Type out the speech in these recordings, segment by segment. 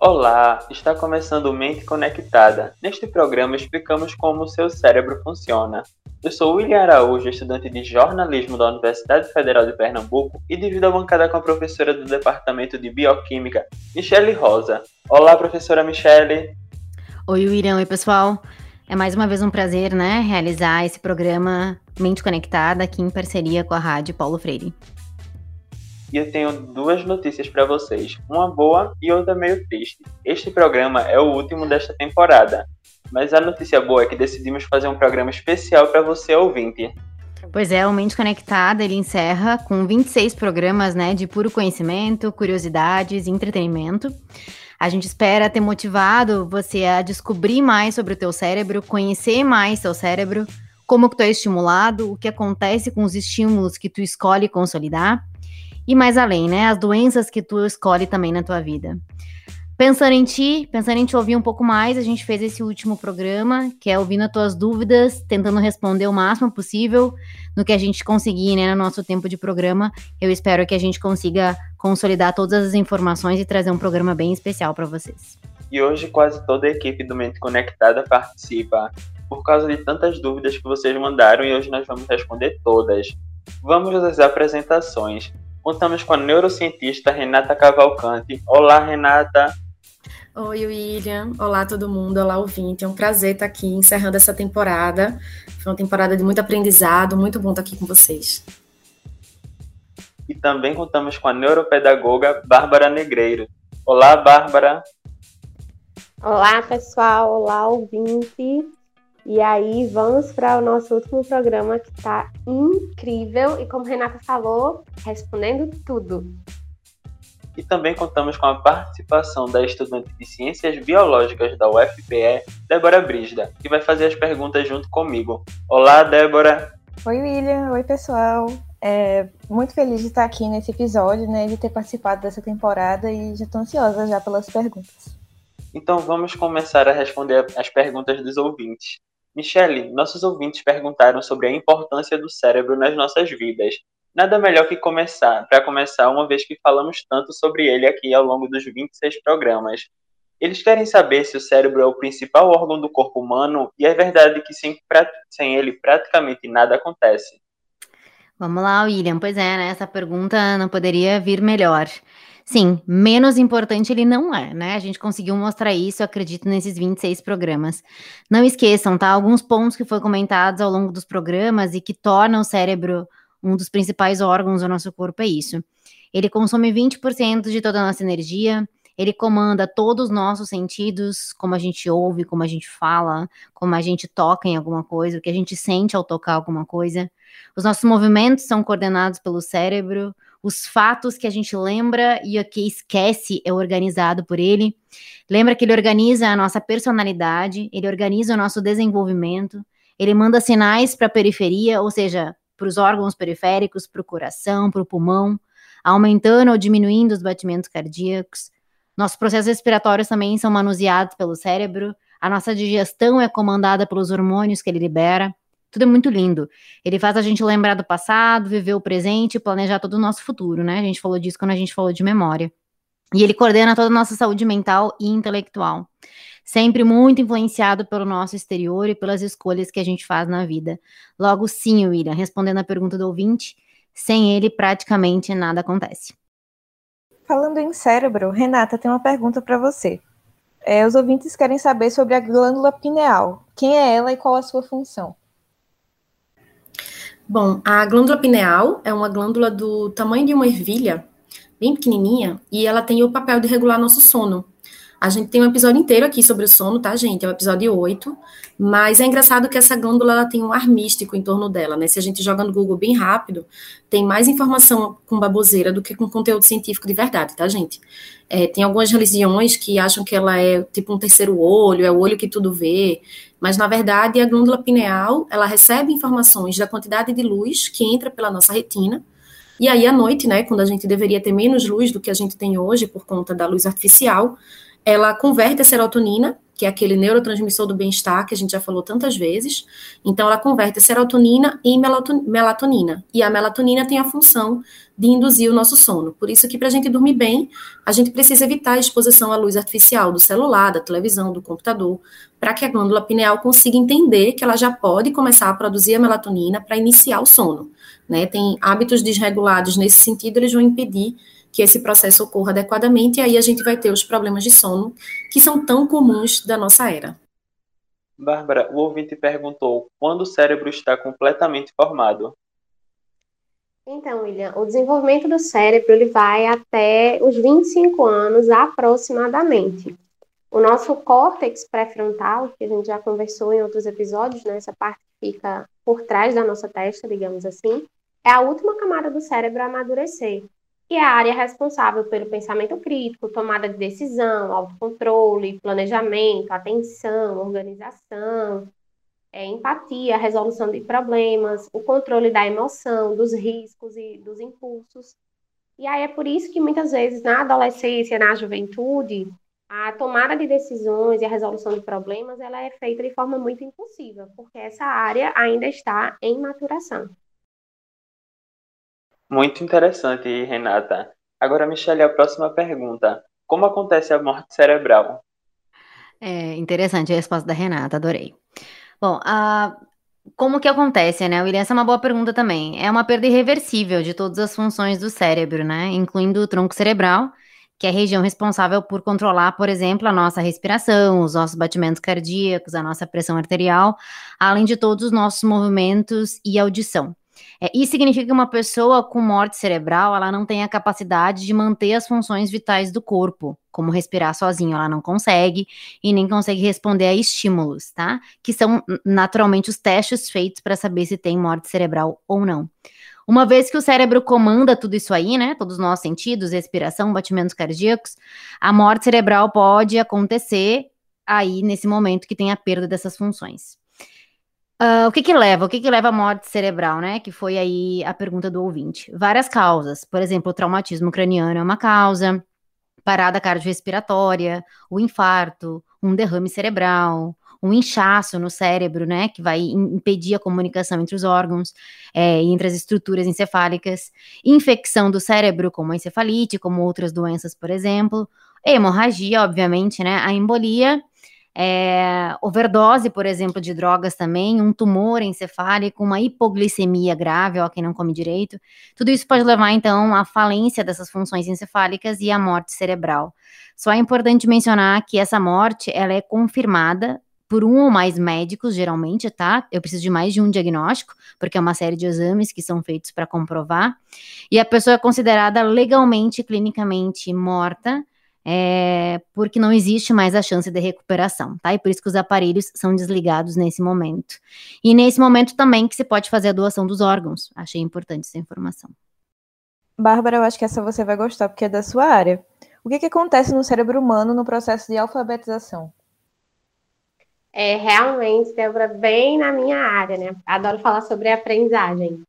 Olá, está começando Mente Conectada. Neste programa explicamos como o seu cérebro funciona. Eu sou William Araújo, estudante de jornalismo da Universidade Federal de Pernambuco e divido a bancada com a professora do Departamento de Bioquímica, Michele Rosa. Olá, professora Michele. Oi, William. Oi, pessoal. É mais uma vez um prazer, né, realizar esse programa Mente Conectada aqui em parceria com a Rádio Paulo Freire e eu tenho duas notícias para vocês, uma boa e outra meio triste. Este programa é o último desta temporada, mas a notícia boa é que decidimos fazer um programa especial para você ouvinte. Pois é, o Mente Conectada ele encerra com 26 programas né, de puro conhecimento, curiosidades e entretenimento. A gente espera ter motivado você a descobrir mais sobre o teu cérebro, conhecer mais seu cérebro, como que tu é estimulado, o que acontece com os estímulos que tu escolhe consolidar e mais além, né? As doenças que tu escolhe também na tua vida. Pensando em ti, pensando em te ouvir um pouco mais, a gente fez esse último programa, que é ouvindo as tuas dúvidas, tentando responder o máximo possível no que a gente conseguir, né, no nosso tempo de programa. Eu espero que a gente consiga consolidar todas as informações e trazer um programa bem especial para vocês. E hoje quase toda a equipe do Mente Conectada participa, por causa de tantas dúvidas que vocês mandaram e hoje nós vamos responder todas. Vamos às apresentações. Contamos com a neurocientista Renata Cavalcante. Olá, Renata. Oi, William. Olá, todo mundo. Olá, ouvinte. É um prazer estar aqui encerrando essa temporada. Foi uma temporada de muito aprendizado. Muito bom estar aqui com vocês. E também contamos com a neuropedagoga Bárbara Negreiro. Olá, Bárbara. Olá, pessoal. Olá, ouvinte. E aí, vamos para o nosso último programa que está incrível e, como Renata falou, respondendo tudo. E também contamos com a participação da estudante de Ciências Biológicas da UFPE, Débora Brisda, que vai fazer as perguntas junto comigo. Olá, Débora! Oi, William! Oi, pessoal! É, muito feliz de estar aqui nesse episódio, né, de ter participado dessa temporada e já estou ansiosa já pelas perguntas. Então vamos começar a responder as perguntas dos ouvintes. Michele, nossos ouvintes perguntaram sobre a importância do cérebro nas nossas vidas. Nada melhor que começar, para começar, uma vez que falamos tanto sobre ele aqui ao longo dos 26 programas. Eles querem saber se o cérebro é o principal órgão do corpo humano e é verdade que sem, sem ele praticamente nada acontece. Vamos lá, William. Pois é, né? Essa pergunta não poderia vir melhor. Sim, menos importante ele não é, né? A gente conseguiu mostrar isso, acredito, nesses 26 programas. Não esqueçam, tá? Alguns pontos que foram comentados ao longo dos programas e que tornam o cérebro um dos principais órgãos do nosso corpo é isso. Ele consome 20% de toda a nossa energia, ele comanda todos os nossos sentidos, como a gente ouve, como a gente fala, como a gente toca em alguma coisa, o que a gente sente ao tocar alguma coisa. Os nossos movimentos são coordenados pelo cérebro, os fatos que a gente lembra e o que esquece é organizado por ele. Lembra que ele organiza a nossa personalidade, ele organiza o nosso desenvolvimento, ele manda sinais para a periferia, ou seja, para os órgãos periféricos, para o coração, para o pulmão, aumentando ou diminuindo os batimentos cardíacos. Nossos processos respiratórios também são manuseados pelo cérebro, a nossa digestão é comandada pelos hormônios que ele libera. Tudo é muito lindo. Ele faz a gente lembrar do passado, viver o presente e planejar todo o nosso futuro, né? A gente falou disso quando a gente falou de memória. E ele coordena toda a nossa saúde mental e intelectual. Sempre muito influenciado pelo nosso exterior e pelas escolhas que a gente faz na vida. Logo, sim, William, respondendo a pergunta do ouvinte, sem ele praticamente nada acontece. Falando em cérebro, Renata tem uma pergunta para você. É, os ouvintes querem saber sobre a glândula pineal. Quem é ela e qual a sua função? Bom, a glândula pineal é uma glândula do tamanho de uma ervilha, bem pequenininha, e ela tem o papel de regular nosso sono. A gente tem um episódio inteiro aqui sobre o sono, tá, gente? É o episódio 8. Mas é engraçado que essa glândula ela tem um ar místico em torno dela, né? Se a gente joga no Google bem rápido, tem mais informação com baboseira do que com conteúdo científico de verdade, tá, gente? É, tem algumas religiões que acham que ela é tipo um terceiro olho, é o olho que tudo vê. Mas, na verdade, a glândula pineal, ela recebe informações da quantidade de luz que entra pela nossa retina. E aí, à noite, né, quando a gente deveria ter menos luz do que a gente tem hoje por conta da luz artificial, ela converte a serotonina que é aquele neurotransmissor do bem-estar que a gente já falou tantas vezes. Então, ela converte a serotonina em melatonina. E a melatonina tem a função de induzir o nosso sono. Por isso que para a gente dormir bem, a gente precisa evitar a exposição à luz artificial do celular, da televisão, do computador, para que a glândula pineal consiga entender que ela já pode começar a produzir a melatonina para iniciar o sono. Né? Tem hábitos desregulados nesse sentido, eles vão impedir que esse processo ocorra adequadamente, e aí a gente vai ter os problemas de sono que são tão comuns da nossa era. Bárbara, o ouvinte perguntou quando o cérebro está completamente formado. Então, William, o desenvolvimento do cérebro ele vai até os 25 anos aproximadamente. O nosso córtex pré-frontal, que a gente já conversou em outros episódios, né, essa parte que fica por trás da nossa testa, digamos assim, é a última camada do cérebro a amadurecer. E é a área responsável pelo pensamento crítico, tomada de decisão, autocontrole, planejamento, atenção, organização, é, empatia, resolução de problemas, o controle da emoção, dos riscos e dos impulsos. E aí é por isso que muitas vezes na adolescência, na juventude, a tomada de decisões e a resolução de problemas ela é feita de forma muito impulsiva, porque essa área ainda está em maturação. Muito interessante, Renata. Agora, Michelle, a próxima pergunta. Como acontece a morte cerebral? É interessante a resposta da Renata, adorei. Bom, a, como que acontece, né, William? Essa é uma boa pergunta também. É uma perda irreversível de todas as funções do cérebro, né? Incluindo o tronco cerebral, que é a região responsável por controlar, por exemplo, a nossa respiração, os nossos batimentos cardíacos, a nossa pressão arterial, além de todos os nossos movimentos e audição. É, isso significa que uma pessoa com morte cerebral, ela não tem a capacidade de manter as funções vitais do corpo, como respirar sozinho, ela não consegue e nem consegue responder a estímulos, tá? Que são naturalmente os testes feitos para saber se tem morte cerebral ou não. Uma vez que o cérebro comanda tudo isso aí, né? Todos os nossos sentidos, respiração, batimentos cardíacos, a morte cerebral pode acontecer aí nesse momento que tem a perda dessas funções. Uh, o que que leva? O que que leva à morte cerebral, né? Que foi aí a pergunta do ouvinte. Várias causas. Por exemplo, o traumatismo craniano é uma causa, parada cardiorrespiratória, o infarto, um derrame cerebral, um inchaço no cérebro, né? Que vai impedir a comunicação entre os órgãos é, entre as estruturas encefálicas, infecção do cérebro, como a encefalite, como outras doenças, por exemplo, hemorragia, obviamente, né? A embolia é, overdose, por exemplo, de drogas também, um tumor encefálico, uma hipoglicemia grave, ó, quem não come direito. Tudo isso pode levar, então, à falência dessas funções encefálicas e à morte cerebral. Só é importante mencionar que essa morte, ela é confirmada por um ou mais médicos, geralmente, tá? Eu preciso de mais de um diagnóstico, porque é uma série de exames que são feitos para comprovar. E a pessoa é considerada legalmente, clinicamente morta é, porque não existe mais a chance de recuperação, tá? E por isso que os aparelhos são desligados nesse momento. E nesse momento também que se pode fazer a doação dos órgãos. Achei importante essa informação. Bárbara, eu acho que essa você vai gostar porque é da sua área. O que, que acontece no cérebro humano no processo de alfabetização? É realmente, Débora, bem na minha área, né? Adoro falar sobre aprendizagem.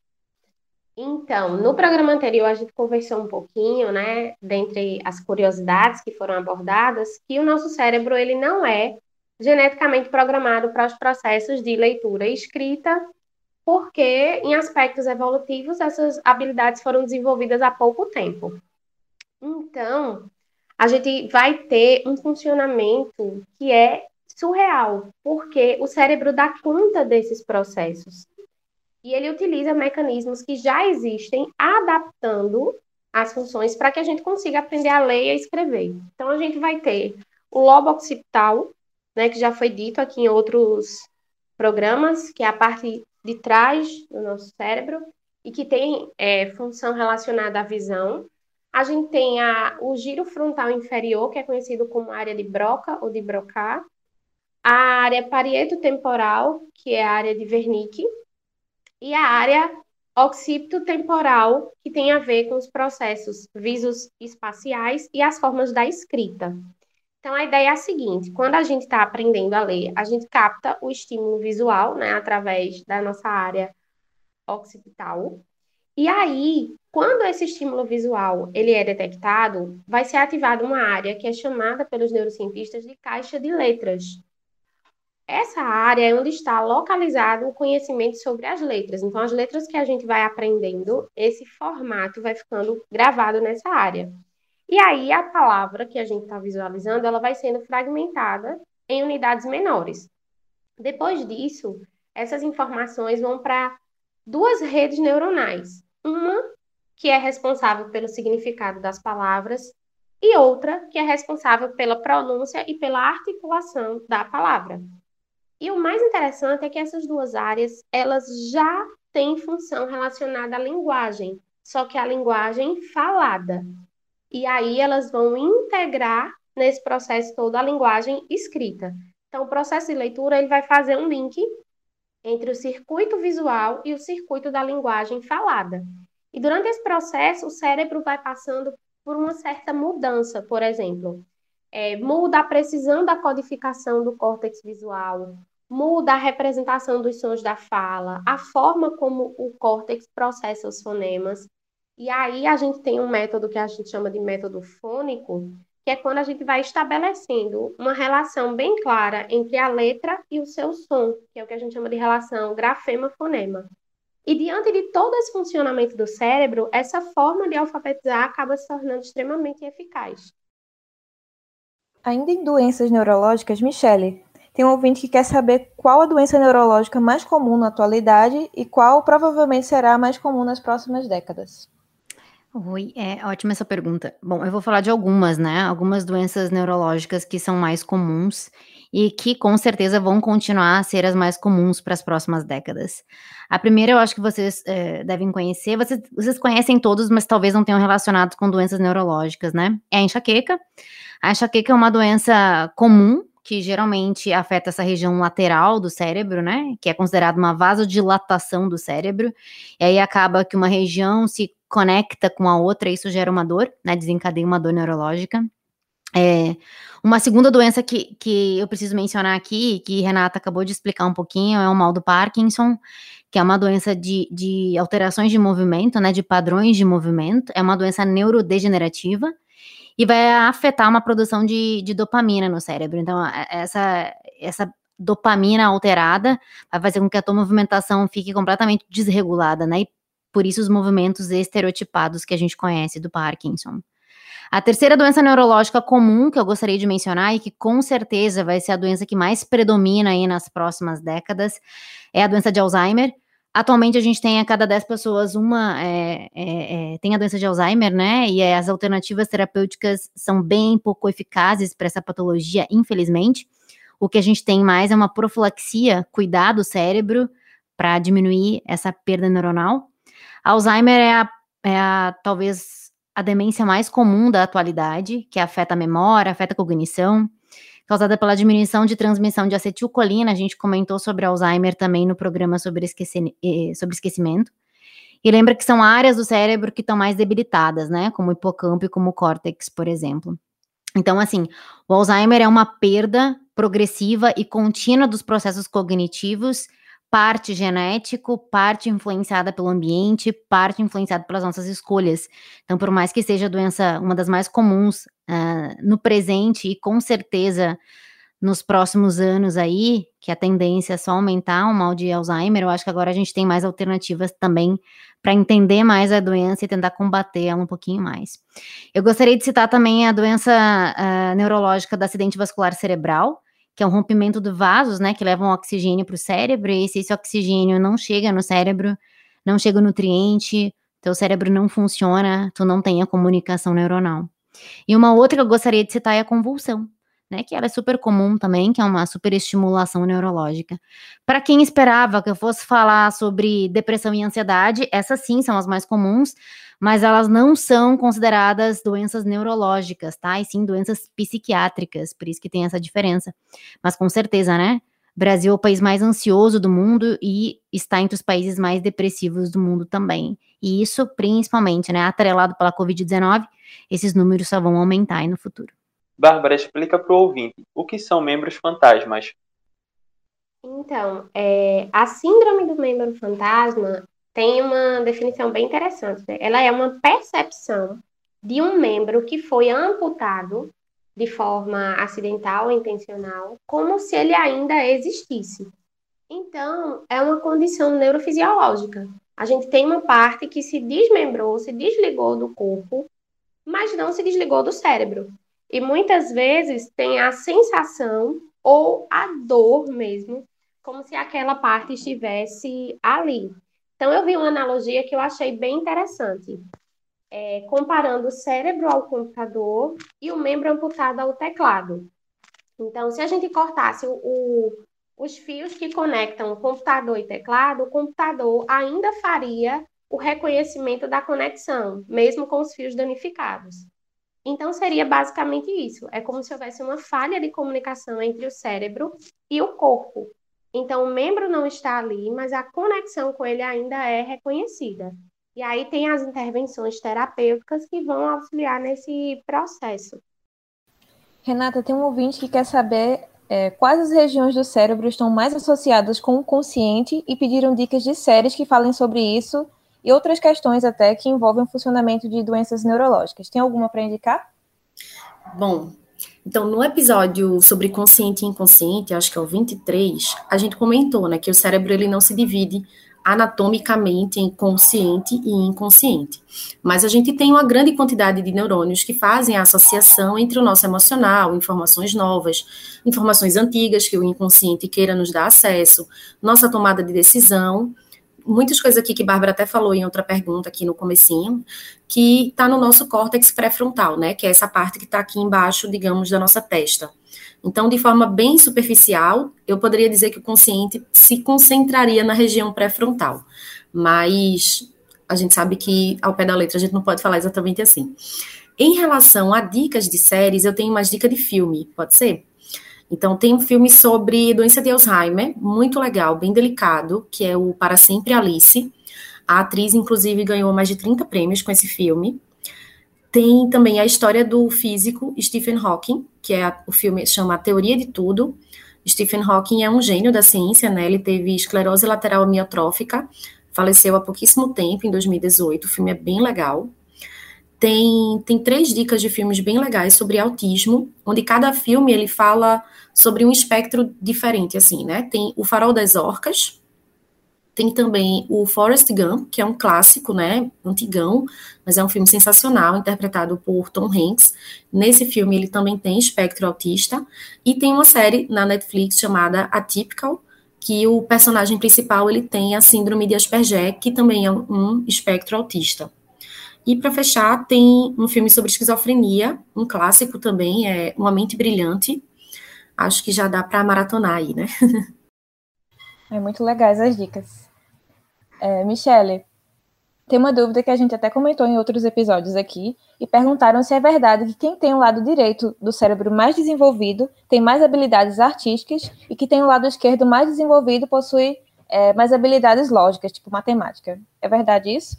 Então, no programa anterior a gente conversou um pouquinho, né, dentre as curiosidades que foram abordadas, que o nosso cérebro ele não é geneticamente programado para os processos de leitura e escrita, porque em aspectos evolutivos essas habilidades foram desenvolvidas há pouco tempo. Então, a gente vai ter um funcionamento que é surreal, porque o cérebro dá conta desses processos. E ele utiliza mecanismos que já existem, adaptando as funções para que a gente consiga aprender a ler e a escrever. Então, a gente vai ter o lobo occipital, né, que já foi dito aqui em outros programas, que é a parte de trás do nosso cérebro e que tem é, função relacionada à visão. A gente tem a, o giro frontal inferior, que é conhecido como área de Broca ou de Broca. A área parieto-temporal, que é a área de Wernicke, e a área occipito-temporal, que tem a ver com os processos visos espaciais e as formas da escrita. Então, a ideia é a seguinte: quando a gente está aprendendo a ler, a gente capta o estímulo visual, né, através da nossa área occipital, E aí, quando esse estímulo visual ele é detectado, vai ser ativada uma área que é chamada pelos neurocientistas de caixa de letras. Essa área é onde está localizado o conhecimento sobre as letras. Então, as letras que a gente vai aprendendo, esse formato vai ficando gravado nessa área. E aí, a palavra que a gente está visualizando, ela vai sendo fragmentada em unidades menores. Depois disso, essas informações vão para duas redes neuronais. Uma que é responsável pelo significado das palavras e outra que é responsável pela pronúncia e pela articulação da palavra. E o mais interessante é que essas duas áreas, elas já têm função relacionada à linguagem, só que a linguagem falada. E aí elas vão integrar nesse processo todo a linguagem escrita. Então, o processo de leitura ele vai fazer um link entre o circuito visual e o circuito da linguagem falada. E durante esse processo, o cérebro vai passando por uma certa mudança, por exemplo. É, muda a precisão da codificação do córtex visual, muda a representação dos sons da fala, a forma como o córtex processa os fonemas. E aí a gente tem um método que a gente chama de método fônico, que é quando a gente vai estabelecendo uma relação bem clara entre a letra e o seu som, que é o que a gente chama de relação grafema-fonema. E diante de todo esse funcionamento do cérebro, essa forma de alfabetizar acaba se tornando extremamente eficaz. Ainda em doenças neurológicas, Michele, tem um ouvinte que quer saber qual a doença neurológica mais comum na atualidade e qual provavelmente será a mais comum nas próximas décadas. Oi, é ótima essa pergunta. Bom, eu vou falar de algumas, né? Algumas doenças neurológicas que são mais comuns e que com certeza vão continuar a ser as mais comuns para as próximas décadas. A primeira eu acho que vocês é, devem conhecer, vocês, vocês conhecem todos, mas talvez não tenham relacionado com doenças neurológicas, né? É a enxaqueca. A enxaqueca é uma doença comum que geralmente afeta essa região lateral do cérebro, né? Que é considerada uma vasodilatação do cérebro. E aí acaba que uma região se conecta com a outra, e isso gera uma dor, né? Desencadeia uma dor neurológica. É, uma segunda doença que, que eu preciso mencionar aqui, que Renata acabou de explicar um pouquinho, é o mal do Parkinson, que é uma doença de, de alterações de movimento, né, de padrões de movimento, é uma doença neurodegenerativa, e vai afetar uma produção de, de dopamina no cérebro. Então, essa, essa dopamina alterada vai fazer com que a tua movimentação fique completamente desregulada, né? E por isso os movimentos estereotipados que a gente conhece do Parkinson. A terceira doença neurológica comum que eu gostaria de mencionar e que com certeza vai ser a doença que mais predomina aí nas próximas décadas é a doença de Alzheimer. Atualmente a gente tem a cada 10 pessoas uma é, é, é, tem a doença de Alzheimer, né? E as alternativas terapêuticas são bem pouco eficazes para essa patologia, infelizmente. O que a gente tem mais é uma profilaxia, cuidar do cérebro para diminuir essa perda neuronal. Alzheimer é a, é a talvez a demência mais comum da atualidade, que afeta a memória, afeta a cognição causada pela diminuição de transmissão de acetilcolina. A gente comentou sobre Alzheimer também no programa sobre, esqueci eh, sobre esquecimento. E lembra que são áreas do cérebro que estão mais debilitadas, né? Como o hipocampo e como o córtex, por exemplo. Então, assim, o Alzheimer é uma perda progressiva e contínua dos processos cognitivos parte genético, parte influenciada pelo ambiente, parte influenciada pelas nossas escolhas. Então, por mais que seja a doença uma das mais comuns uh, no presente e com certeza nos próximos anos aí, que a tendência é só aumentar o mal de Alzheimer, eu acho que agora a gente tem mais alternativas também para entender mais a doença e tentar combater ela um pouquinho mais. Eu gostaria de citar também a doença uh, neurológica do acidente vascular cerebral, que é um rompimento de vasos, né, que levam oxigênio para o cérebro, e se esse oxigênio não chega no cérebro, não chega o nutriente, teu cérebro não funciona, tu não tem a comunicação neuronal. E uma outra que eu gostaria de citar é a convulsão, né, que ela é super comum também, que é uma superestimulação neurológica. Para quem esperava que eu fosse falar sobre depressão e ansiedade, essas sim são as mais comuns, mas elas não são consideradas doenças neurológicas, tá? E sim doenças psiquiátricas, por isso que tem essa diferença. Mas com certeza, né? Brasil é o país mais ansioso do mundo e está entre os países mais depressivos do mundo também. E isso, principalmente, né, atrelado pela Covid-19, esses números só vão aumentar aí no futuro. Bárbara, explica para o ouvinte o que são membros fantasmas. Então, é, a síndrome do membro fantasma tem uma definição bem interessante. Né? Ela é uma percepção de um membro que foi amputado de forma acidental ou intencional, como se ele ainda existisse. Então, é uma condição neurofisiológica. A gente tem uma parte que se desmembrou, se desligou do corpo, mas não se desligou do cérebro. E muitas vezes tem a sensação ou a dor mesmo, como se aquela parte estivesse ali. Então, eu vi uma analogia que eu achei bem interessante, é, comparando o cérebro ao computador e o membro amputado ao teclado. Então, se a gente cortasse o, o, os fios que conectam computador e teclado, o computador ainda faria o reconhecimento da conexão, mesmo com os fios danificados. Então, seria basicamente isso. É como se houvesse uma falha de comunicação entre o cérebro e o corpo. Então, o membro não está ali, mas a conexão com ele ainda é reconhecida. E aí tem as intervenções terapêuticas que vão auxiliar nesse processo. Renata, tem um ouvinte que quer saber é, quais as regiões do cérebro estão mais associadas com o consciente e pediram dicas de séries que falem sobre isso e outras questões até que envolvem o funcionamento de doenças neurológicas. Tem alguma para indicar? Bom, então, no episódio sobre consciente e inconsciente, acho que é o 23, a gente comentou, né, que o cérebro ele não se divide anatomicamente em consciente e inconsciente. Mas a gente tem uma grande quantidade de neurônios que fazem a associação entre o nosso emocional, informações novas, informações antigas que o inconsciente queira nos dar acesso, nossa tomada de decisão muitas coisas aqui que Bárbara até falou em outra pergunta aqui no comecinho, que está no nosso córtex pré-frontal, né? Que é essa parte que está aqui embaixo, digamos, da nossa testa. Então, de forma bem superficial, eu poderia dizer que o consciente se concentraria na região pré-frontal. Mas a gente sabe que, ao pé da letra, a gente não pode falar exatamente assim. Em relação a dicas de séries, eu tenho mais dica de filme, pode ser? Então, tem um filme sobre doença de Alzheimer, muito legal, bem delicado, que é o Para Sempre Alice. A atriz, inclusive, ganhou mais de 30 prêmios com esse filme. Tem também a história do físico Stephen Hawking, que é a, o filme chama A Teoria de Tudo. Stephen Hawking é um gênio da ciência, né? Ele teve esclerose lateral amiotrófica, faleceu há pouquíssimo tempo, em 2018. O filme é bem legal. Tem, tem três dicas de filmes bem legais sobre autismo, onde cada filme ele fala sobre um espectro diferente, assim, né? Tem O Farol das Orcas, tem também o Forrest Gump, que é um clássico, né, antigão, mas é um filme sensacional, interpretado por Tom Hanks. Nesse filme ele também tem espectro autista. E tem uma série na Netflix chamada Atypical, que o personagem principal ele tem a síndrome de Asperger, que também é um espectro autista. E para fechar, tem um filme sobre esquizofrenia, um clássico também, é Uma Mente Brilhante. Acho que já dá para maratonar aí, né? É muito legais as dicas. É, Michele, tem uma dúvida que a gente até comentou em outros episódios aqui, e perguntaram se é verdade que quem tem o lado direito do cérebro mais desenvolvido tem mais habilidades artísticas e que tem o lado esquerdo mais desenvolvido possui é, mais habilidades lógicas, tipo matemática. É verdade isso?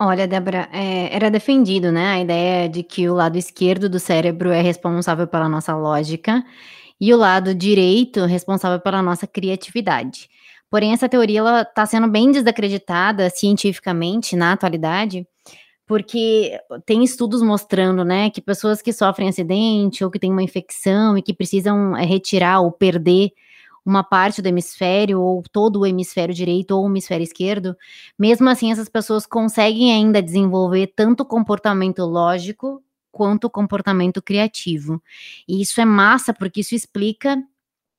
Olha, Débora, é, era defendido, né, a ideia de que o lado esquerdo do cérebro é responsável pela nossa lógica e o lado direito responsável pela nossa criatividade. Porém, essa teoria está sendo bem desacreditada cientificamente na atualidade, porque tem estudos mostrando, né, que pessoas que sofrem acidente ou que têm uma infecção e que precisam é, retirar ou perder uma parte do hemisfério, ou todo o hemisfério direito ou o hemisfério esquerdo, mesmo assim essas pessoas conseguem ainda desenvolver tanto comportamento lógico quanto comportamento criativo. E isso é massa, porque isso explica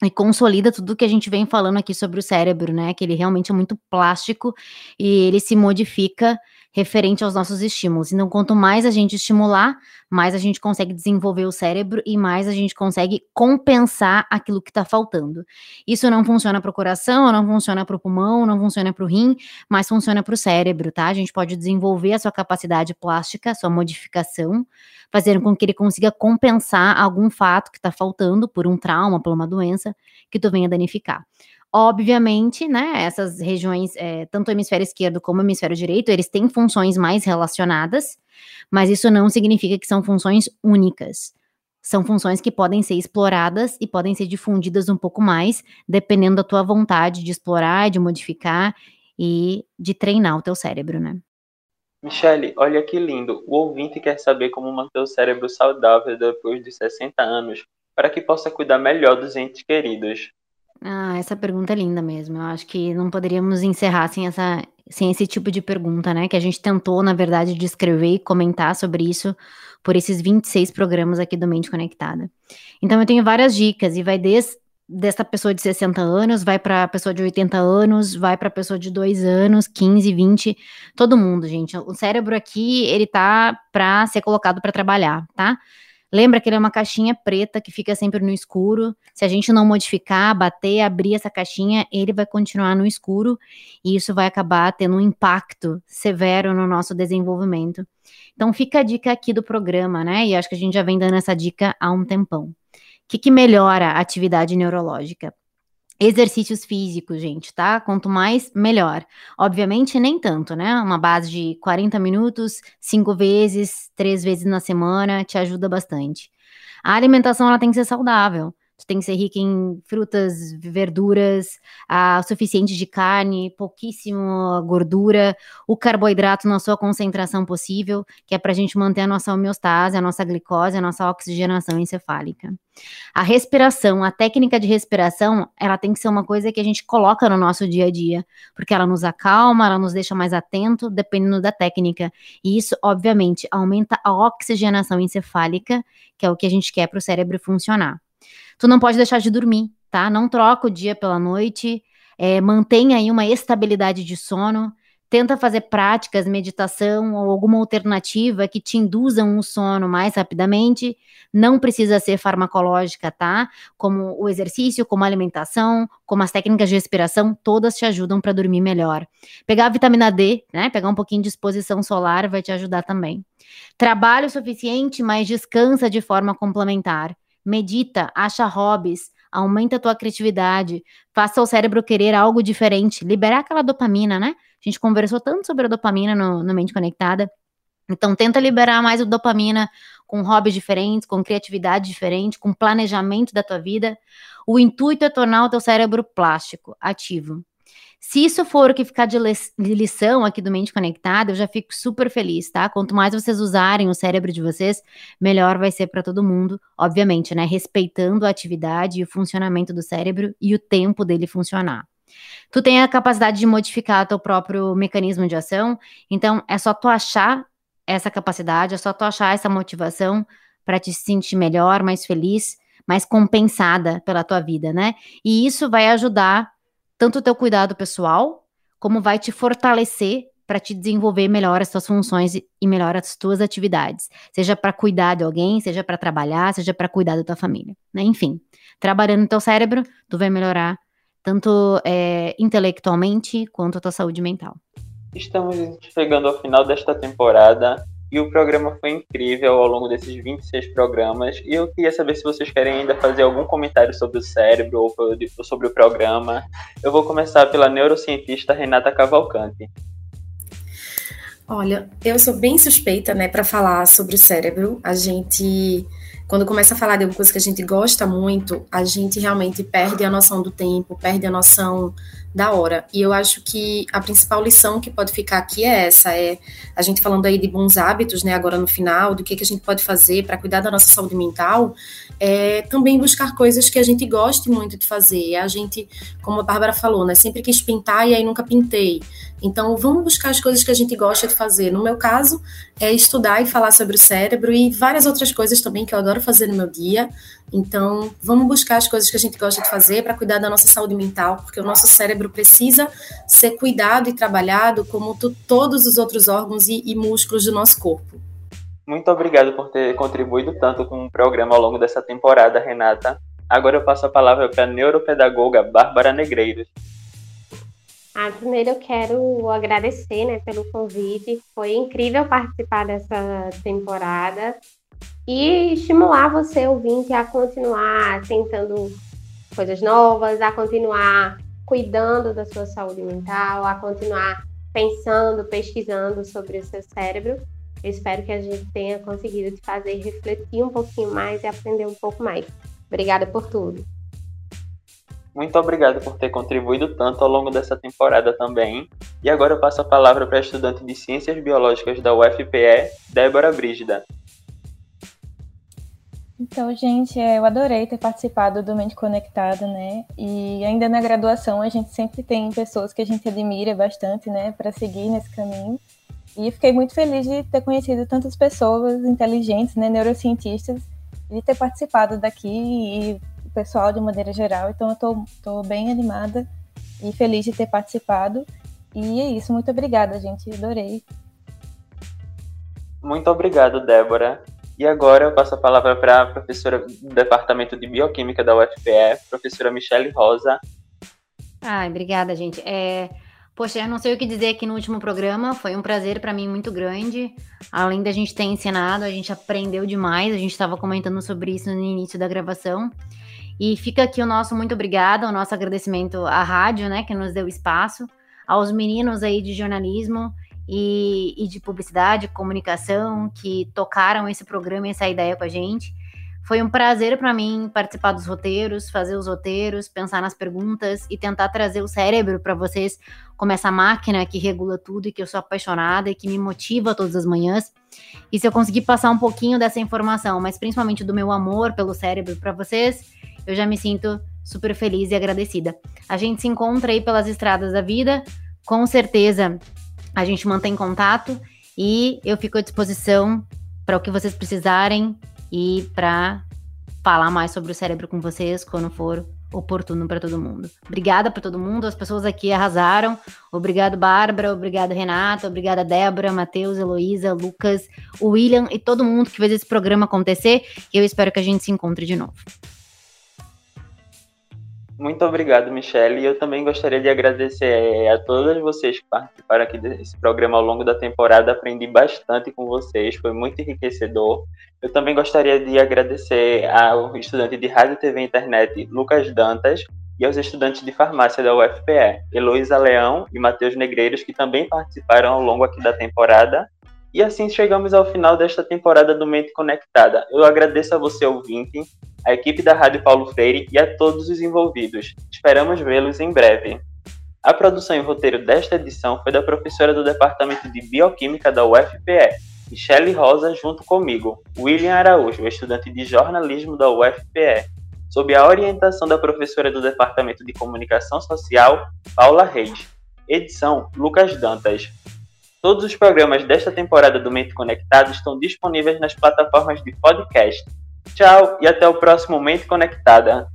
e consolida tudo que a gente vem falando aqui sobre o cérebro, né? Que ele realmente é muito plástico e ele se modifica referente aos nossos estímulos. Então, quanto mais a gente estimular, mais a gente consegue desenvolver o cérebro e mais a gente consegue compensar aquilo que está faltando. Isso não funciona para o coração, não funciona para o pulmão, não funciona para o rim, mas funciona para o cérebro, tá? A gente pode desenvolver a sua capacidade plástica, a sua modificação, fazendo com que ele consiga compensar algum fato que está faltando por um trauma, por uma doença que tu venha danificar. Obviamente, né, essas regiões, é, tanto o hemisfério esquerdo como o hemisfério direito, eles têm funções mais relacionadas, mas isso não significa que são funções únicas. São funções que podem ser exploradas e podem ser difundidas um pouco mais, dependendo da tua vontade de explorar, de modificar e de treinar o teu cérebro, né? Michele, olha que lindo. O ouvinte quer saber como manter o cérebro saudável depois de 60 anos, para que possa cuidar melhor dos entes queridos. Ah, essa pergunta é linda mesmo. Eu acho que não poderíamos encerrar sem, essa, sem esse tipo de pergunta, né? Que a gente tentou, na verdade, descrever e comentar sobre isso por esses 26 programas aqui do Mente Conectada. Então, eu tenho várias dicas e vai desde dessa pessoa de 60 anos, vai para a pessoa de 80 anos, vai para a pessoa de 2 anos, 15, 20, todo mundo, gente. O cérebro aqui, ele tá para ser colocado para trabalhar, tá? Lembra que ele é uma caixinha preta que fica sempre no escuro. Se a gente não modificar, bater, abrir essa caixinha, ele vai continuar no escuro e isso vai acabar tendo um impacto severo no nosso desenvolvimento. Então fica a dica aqui do programa, né? E acho que a gente já vem dando essa dica há um tempão. O que, que melhora a atividade neurológica? Exercícios físicos, gente, tá? Quanto mais, melhor. Obviamente, nem tanto, né? Uma base de 40 minutos, cinco vezes, três vezes na semana, te ajuda bastante. A alimentação, ela tem que ser saudável. Tem que ser rica em frutas, verduras, a suficiente de carne, pouquíssimo gordura, o carboidrato na sua concentração possível, que é para a gente manter a nossa homeostase, a nossa glicose, a nossa oxigenação encefálica. A respiração, a técnica de respiração, ela tem que ser uma coisa que a gente coloca no nosso dia a dia, porque ela nos acalma, ela nos deixa mais atento, dependendo da técnica. E isso, obviamente, aumenta a oxigenação encefálica, que é o que a gente quer para o cérebro funcionar. Tu não pode deixar de dormir, tá? Não troca o dia pela noite, é, mantenha aí uma estabilidade de sono, tenta fazer práticas, meditação ou alguma alternativa que te induzam o sono mais rapidamente. Não precisa ser farmacológica, tá? Como o exercício, como a alimentação, como as técnicas de respiração, todas te ajudam para dormir melhor. Pegar a vitamina D, né? Pegar um pouquinho de exposição solar vai te ajudar também. Trabalho suficiente, mas descansa de forma complementar medita, acha hobbies, aumenta a tua criatividade, faça o cérebro querer algo diferente, liberar aquela dopamina, né? A gente conversou tanto sobre a dopamina no, no Mente Conectada. Então, tenta liberar mais a dopamina com hobbies diferentes, com criatividade diferente, com planejamento da tua vida. O intuito é tornar o teu cérebro plástico, ativo. Se isso for o que ficar de, lição aqui do Mente Conectada, eu já fico super feliz, tá? Quanto mais vocês usarem o cérebro de vocês, melhor vai ser para todo mundo, obviamente, né? Respeitando a atividade e o funcionamento do cérebro e o tempo dele funcionar. Tu tem a capacidade de modificar teu próprio mecanismo de ação, então é só tu achar essa capacidade, é só tu achar essa motivação para te sentir melhor, mais feliz, mais compensada pela tua vida, né? E isso vai ajudar tanto o teu cuidado pessoal, como vai te fortalecer para te desenvolver melhor as tuas funções e melhor as tuas atividades, seja para cuidar de alguém, seja para trabalhar, seja para cuidar da tua família, né? Enfim, trabalhando no teu cérebro, tu vai melhorar tanto é, intelectualmente quanto a tua saúde mental. Estamos chegando ao final desta temporada e o programa foi incrível ao longo desses 26 programas. E eu queria saber se vocês querem ainda fazer algum comentário sobre o cérebro ou sobre o programa. Eu vou começar pela neurocientista Renata Cavalcante. Olha, eu sou bem suspeita, né, para falar sobre o cérebro. A gente quando começa a falar de alguma coisa que a gente gosta muito, a gente realmente perde a noção do tempo, perde a noção da hora. E eu acho que a principal lição que pode ficar aqui é essa, é a gente falando aí de bons hábitos, né, agora no final, do que, que a gente pode fazer para cuidar da nossa saúde mental, é também buscar coisas que a gente goste muito de fazer. A gente, como a Bárbara falou, né, sempre quis pintar e aí nunca pintei. Então, vamos buscar as coisas que a gente gosta de fazer. No meu caso, é estudar e falar sobre o cérebro e várias outras coisas também que eu adoro fazer no meu dia. Então, vamos buscar as coisas que a gente gosta de fazer para cuidar da nossa saúde mental, porque o nosso cérebro precisa ser cuidado e trabalhado como todos os outros órgãos e, e músculos do nosso corpo. Muito obrigado por ter contribuído tanto com o programa ao longo dessa temporada, Renata. Agora eu passo a palavra para a neuropedagoga Bárbara Negreiros. Ah, primeiro eu quero agradecer né, pelo convite. Foi incrível participar dessa temporada e estimular você, ouvinte, a continuar tentando coisas novas, a continuar cuidando da sua saúde mental, a continuar pensando, pesquisando sobre o seu cérebro. Eu espero que a gente tenha conseguido te fazer refletir um pouquinho mais e aprender um pouco mais. Obrigada por tudo. Muito obrigado por ter contribuído tanto ao longo dessa temporada também. E agora eu passo a palavra para a estudante de Ciências Biológicas da UFPE, Débora Brígida. Então, gente, é, eu adorei ter participado do Mente Conectado, né? E ainda na graduação a gente sempre tem pessoas que a gente admira bastante, né, para seguir nesse caminho. E fiquei muito feliz de ter conhecido tantas pessoas inteligentes, né, neurocientistas, de ter participado daqui e o pessoal de maneira geral. Então, eu tô, tô bem animada e feliz de ter participado. E é isso, muito obrigada, gente, adorei. Muito obrigado, Débora. E agora eu passo a palavra para a professora do Departamento de Bioquímica da UFPE, professora Michele Rosa. Ai, obrigada, gente. É... Poxa, eu não sei o que dizer aqui no último programa, foi um prazer para mim muito grande. Além da gente ter ensinado, a gente aprendeu demais, a gente estava comentando sobre isso no início da gravação. E fica aqui o nosso muito obrigado, o nosso agradecimento à rádio, né, que nos deu espaço, aos meninos aí de jornalismo e, e de publicidade, comunicação, que tocaram esse programa e essa ideia com a gente. Foi um prazer para mim participar dos roteiros, fazer os roteiros, pensar nas perguntas e tentar trazer o cérebro para vocês como essa máquina que regula tudo e que eu sou apaixonada e que me motiva todas as manhãs. E se eu conseguir passar um pouquinho dessa informação, mas principalmente do meu amor pelo cérebro para vocês, eu já me sinto super feliz e agradecida. A gente se encontra aí pelas estradas da vida, com certeza a gente mantém contato e eu fico à disposição para o que vocês precisarem e para falar mais sobre o cérebro com vocês quando for oportuno para todo mundo. Obrigada para todo mundo, as pessoas aqui arrasaram. Obrigado, Bárbara, obrigado, Renata, obrigada, Débora, Matheus, Heloísa, Lucas, William e todo mundo que fez esse programa acontecer. E eu espero que a gente se encontre de novo. Muito obrigado, Michelle. E eu também gostaria de agradecer eh, a todas vocês que participaram aqui desse programa ao longo da temporada. Aprendi bastante com vocês, foi muito enriquecedor. Eu também gostaria de agradecer ao estudante de Rádio, TV e Internet, Lucas Dantas, e aos estudantes de farmácia da UFPE, Heloísa Leão e Matheus Negreiros, que também participaram ao longo aqui da temporada. E assim chegamos ao final desta temporada do Mente Conectada. Eu agradeço a você, ouvinte, a equipe da Rádio Paulo Freire e a todos os envolvidos. Esperamos vê-los em breve. A produção e roteiro desta edição foi da professora do Departamento de Bioquímica da UFPE, Michele Rosa, junto comigo, William Araújo, estudante de jornalismo da UFPE, sob a orientação da professora do Departamento de Comunicação Social, Paula Reis. Edição Lucas Dantas. Todos os programas desta temporada do Mente Conectado estão disponíveis nas plataformas de podcast. Tchau e até o próximo Mente Conectada.